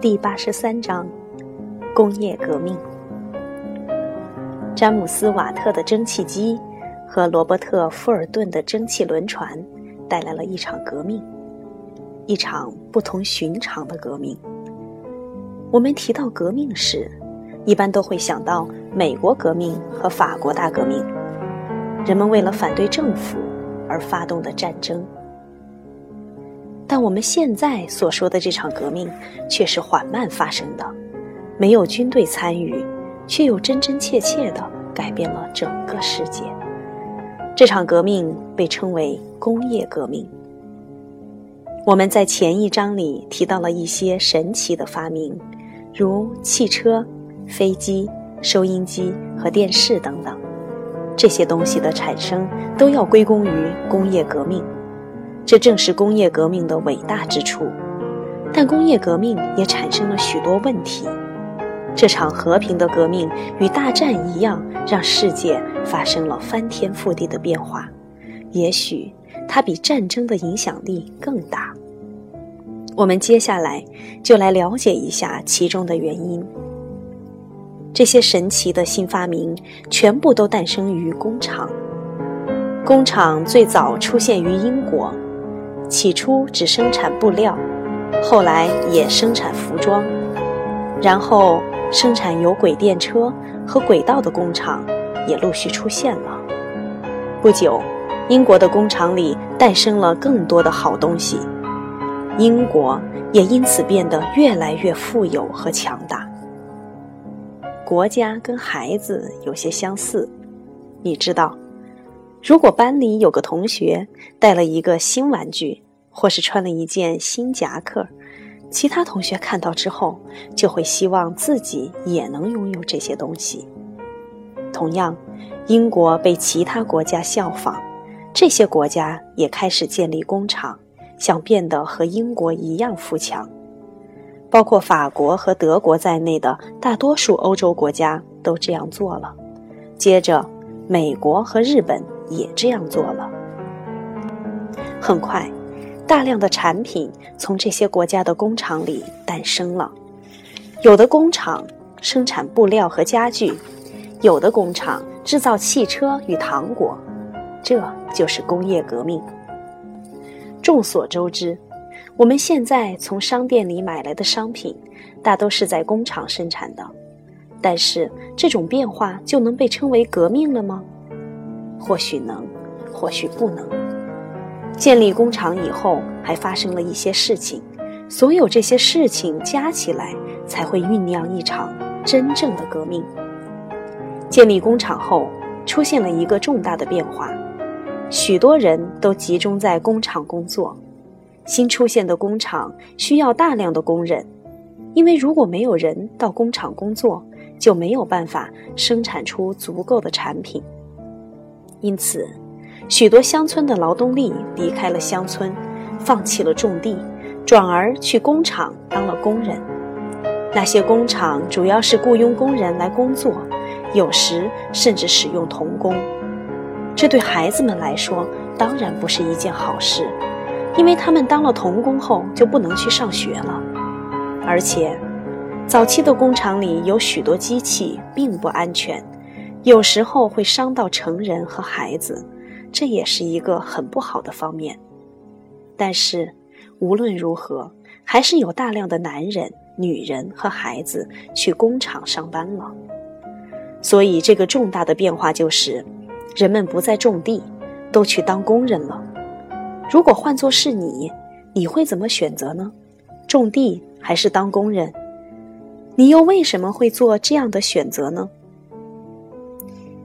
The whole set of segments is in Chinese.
第八十三章：工业革命。詹姆斯·瓦特的蒸汽机和罗伯特·富尔顿的蒸汽轮船带来了一场革命，一场不同寻常的革命。我们提到革命时，一般都会想到美国革命和法国大革命，人们为了反对政府而发动的战争。但我们现在所说的这场革命却是缓慢发生的，没有军队参与，却又真真切切地改变了整个世界。这场革命被称为工业革命。我们在前一章里提到了一些神奇的发明，如汽车、飞机、收音机和电视等等。这些东西的产生都要归功于工业革命。这正是工业革命的伟大之处，但工业革命也产生了许多问题。这场和平的革命与大战一样，让世界发生了翻天覆地的变化。也许它比战争的影响力更大。我们接下来就来了解一下其中的原因。这些神奇的新发明全部都诞生于工厂。工厂最早出现于英国。起初只生产布料，后来也生产服装，然后生产有轨电车和轨道的工厂也陆续出现了。不久，英国的工厂里诞生了更多的好东西，英国也因此变得越来越富有和强大。国家跟孩子有些相似，你知道。如果班里有个同学带了一个新玩具，或是穿了一件新夹克，其他同学看到之后就会希望自己也能拥有这些东西。同样，英国被其他国家效仿，这些国家也开始建立工厂，想变得和英国一样富强。包括法国和德国在内的大多数欧洲国家都这样做了。接着，美国和日本。也这样做了。很快，大量的产品从这些国家的工厂里诞生了。有的工厂生产布料和家具，有的工厂制造汽车与糖果。这就是工业革命。众所周知，我们现在从商店里买来的商品，大都是在工厂生产的。但是，这种变化就能被称为革命了吗？或许能，或许不能。建立工厂以后，还发生了一些事情，所有这些事情加起来，才会酝酿一场真正的革命。建立工厂后，出现了一个重大的变化，许多人都集中在工厂工作。新出现的工厂需要大量的工人，因为如果没有人到工厂工作，就没有办法生产出足够的产品。因此，许多乡村的劳动力离开了乡村，放弃了种地，转而去工厂当了工人。那些工厂主要是雇佣工人来工作，有时甚至使用童工。这对孩子们来说当然不是一件好事，因为他们当了童工后就不能去上学了。而且，早期的工厂里有许多机器并不安全。有时候会伤到成人和孩子，这也是一个很不好的方面。但是无论如何，还是有大量的男人、女人和孩子去工厂上班了。所以这个重大的变化就是，人们不再种地，都去当工人了。如果换作是你，你会怎么选择呢？种地还是当工人？你又为什么会做这样的选择呢？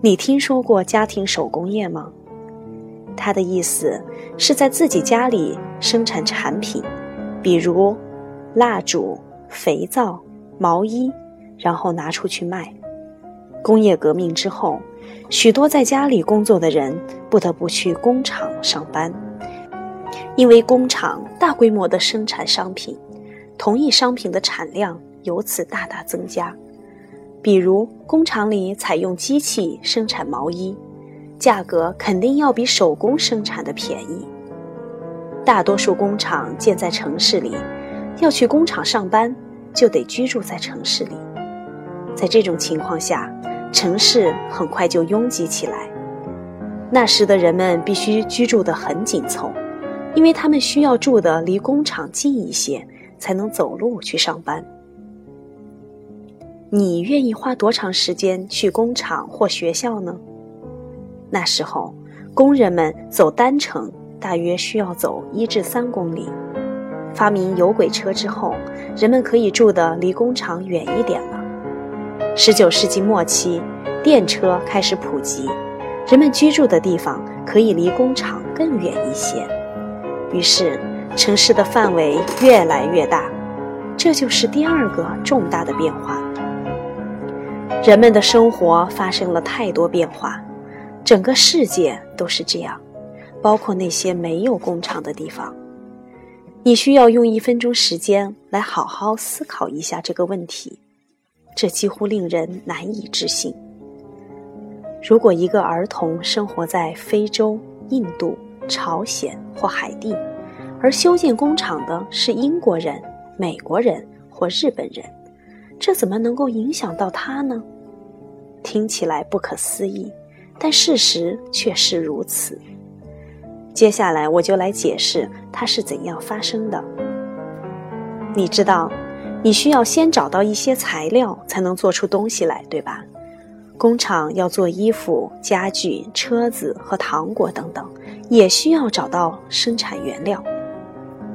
你听说过家庭手工业吗？他的意思是在自己家里生产产品，比如蜡烛、肥皂、毛衣，然后拿出去卖。工业革命之后，许多在家里工作的人不得不去工厂上班，因为工厂大规模的生产商品，同一商品的产量由此大大增加。比如工厂里采用机器生产毛衣，价格肯定要比手工生产的便宜。大多数工厂建在城市里，要去工厂上班，就得居住在城市里。在这种情况下，城市很快就拥挤起来。那时的人们必须居住得很紧凑，因为他们需要住得离工厂近一些，才能走路去上班。你愿意花多长时间去工厂或学校呢？那时候，工人们走单程大约需要走一至三公里。发明有轨车之后，人们可以住得离工厂远一点了。十九世纪末期，电车开始普及，人们居住的地方可以离工厂更远一些。于是，城市的范围越来越大，这就是第二个重大的变化。人们的生活发生了太多变化，整个世界都是这样，包括那些没有工厂的地方。你需要用一分钟时间来好好思考一下这个问题，这几乎令人难以置信。如果一个儿童生活在非洲、印度、朝鲜或海地，而修建工厂的是英国人、美国人或日本人，这怎么能够影响到他呢？听起来不可思议，但事实却是如此。接下来我就来解释它是怎样发生的。你知道，你需要先找到一些材料才能做出东西来，对吧？工厂要做衣服、家具、车子和糖果等等，也需要找到生产原料。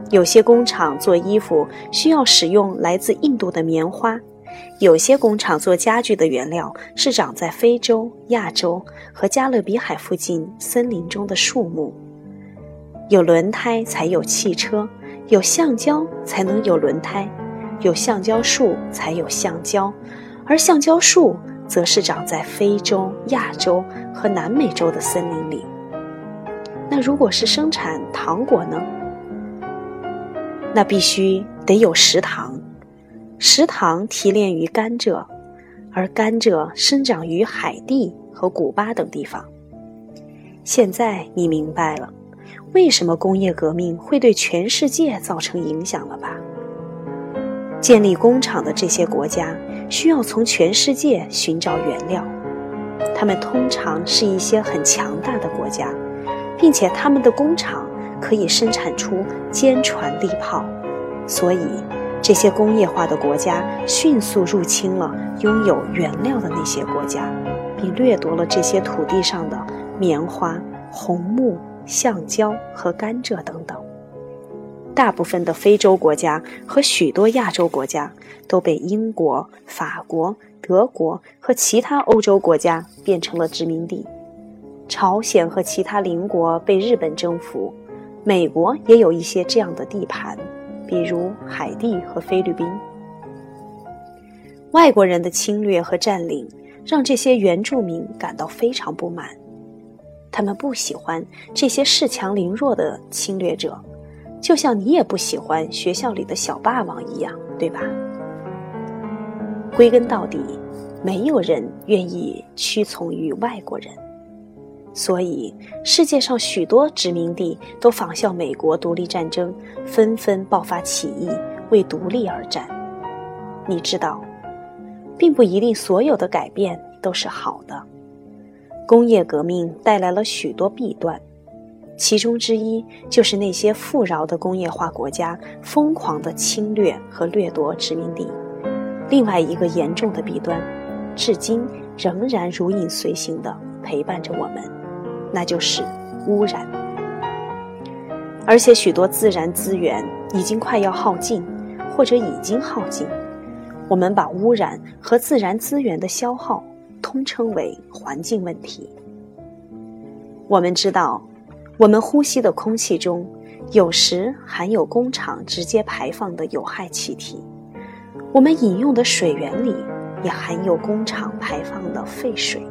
有些工厂做衣服需要使用来自印度的棉花，有些工厂做家具的原料是长在非洲、亚洲和加勒比海附近森林中的树木。有轮胎才有汽车，有橡胶才能有轮胎，有橡胶树才有橡胶，而橡胶树则是长在非洲、亚洲和南美洲的森林里。那如果是生产糖果呢？那必须得有食糖，食糖提炼于甘蔗，而甘蔗生长于海地和古巴等地方。现在你明白了，为什么工业革命会对全世界造成影响了吧？建立工厂的这些国家需要从全世界寻找原料，他们通常是一些很强大的国家，并且他们的工厂。可以生产出坚船利炮，所以这些工业化的国家迅速入侵了拥有原料的那些国家，并掠夺了这些土地上的棉花、红木、橡胶和甘蔗等等。大部分的非洲国家和许多亚洲国家都被英国、法国、德国和其他欧洲国家变成了殖民地。朝鲜和其他邻国被日本征服。美国也有一些这样的地盘，比如海地和菲律宾。外国人的侵略和占领让这些原住民感到非常不满，他们不喜欢这些恃强凌弱的侵略者，就像你也不喜欢学校里的小霸王一样，对吧？归根到底，没有人愿意屈从于外国人。所以，世界上许多殖民地都仿效美国独立战争，纷纷爆发起义，为独立而战。你知道，并不一定所有的改变都是好的。工业革命带来了许多弊端，其中之一就是那些富饶的工业化国家疯狂的侵略和掠夺殖民地。另外一个严重的弊端，至今仍然如影随形的陪伴着我们。那就是污染，而且许多自然资源已经快要耗尽，或者已经耗尽。我们把污染和自然资源的消耗通称为环境问题。我们知道，我们呼吸的空气中有时含有工厂直接排放的有害气体，我们饮用的水源里也含有工厂排放的废水，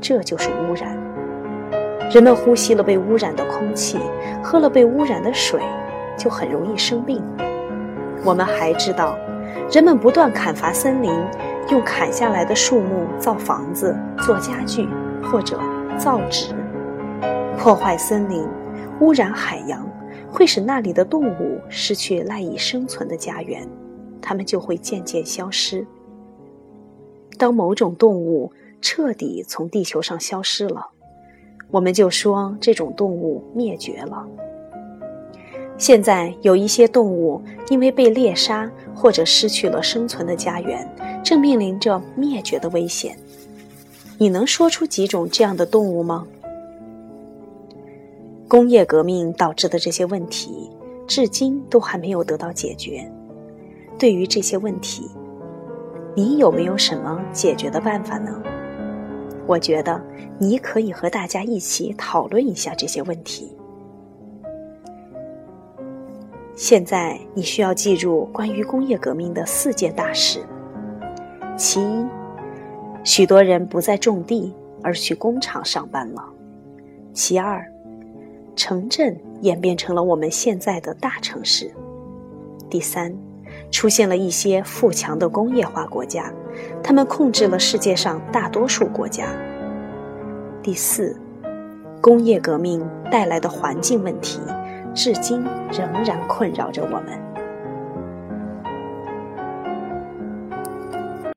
这就是污染。人们呼吸了被污染的空气，喝了被污染的水，就很容易生病。我们还知道，人们不断砍伐森林，用砍下来的树木造房子、做家具或者造纸，破坏森林、污染海洋，会使那里的动物失去赖以生存的家园。它们就会渐渐消失。当某种动物彻底从地球上消失了，我们就说这种动物灭绝了。现在有一些动物因为被猎杀或者失去了生存的家园，正面临着灭绝的危险。你能说出几种这样的动物吗？工业革命导致的这些问题，至今都还没有得到解决。对于这些问题，你有没有什么解决的办法呢？我觉得你可以和大家一起讨论一下这些问题。现在你需要记住关于工业革命的四件大事：其一，许多人不再种地，而去工厂上班了；其二，城镇演变成了我们现在的大城市；第三，出现了一些富强的工业化国家，他们控制了世界上大多数国家；第四，工业革命带来的环境问题。至今仍然困扰着我们。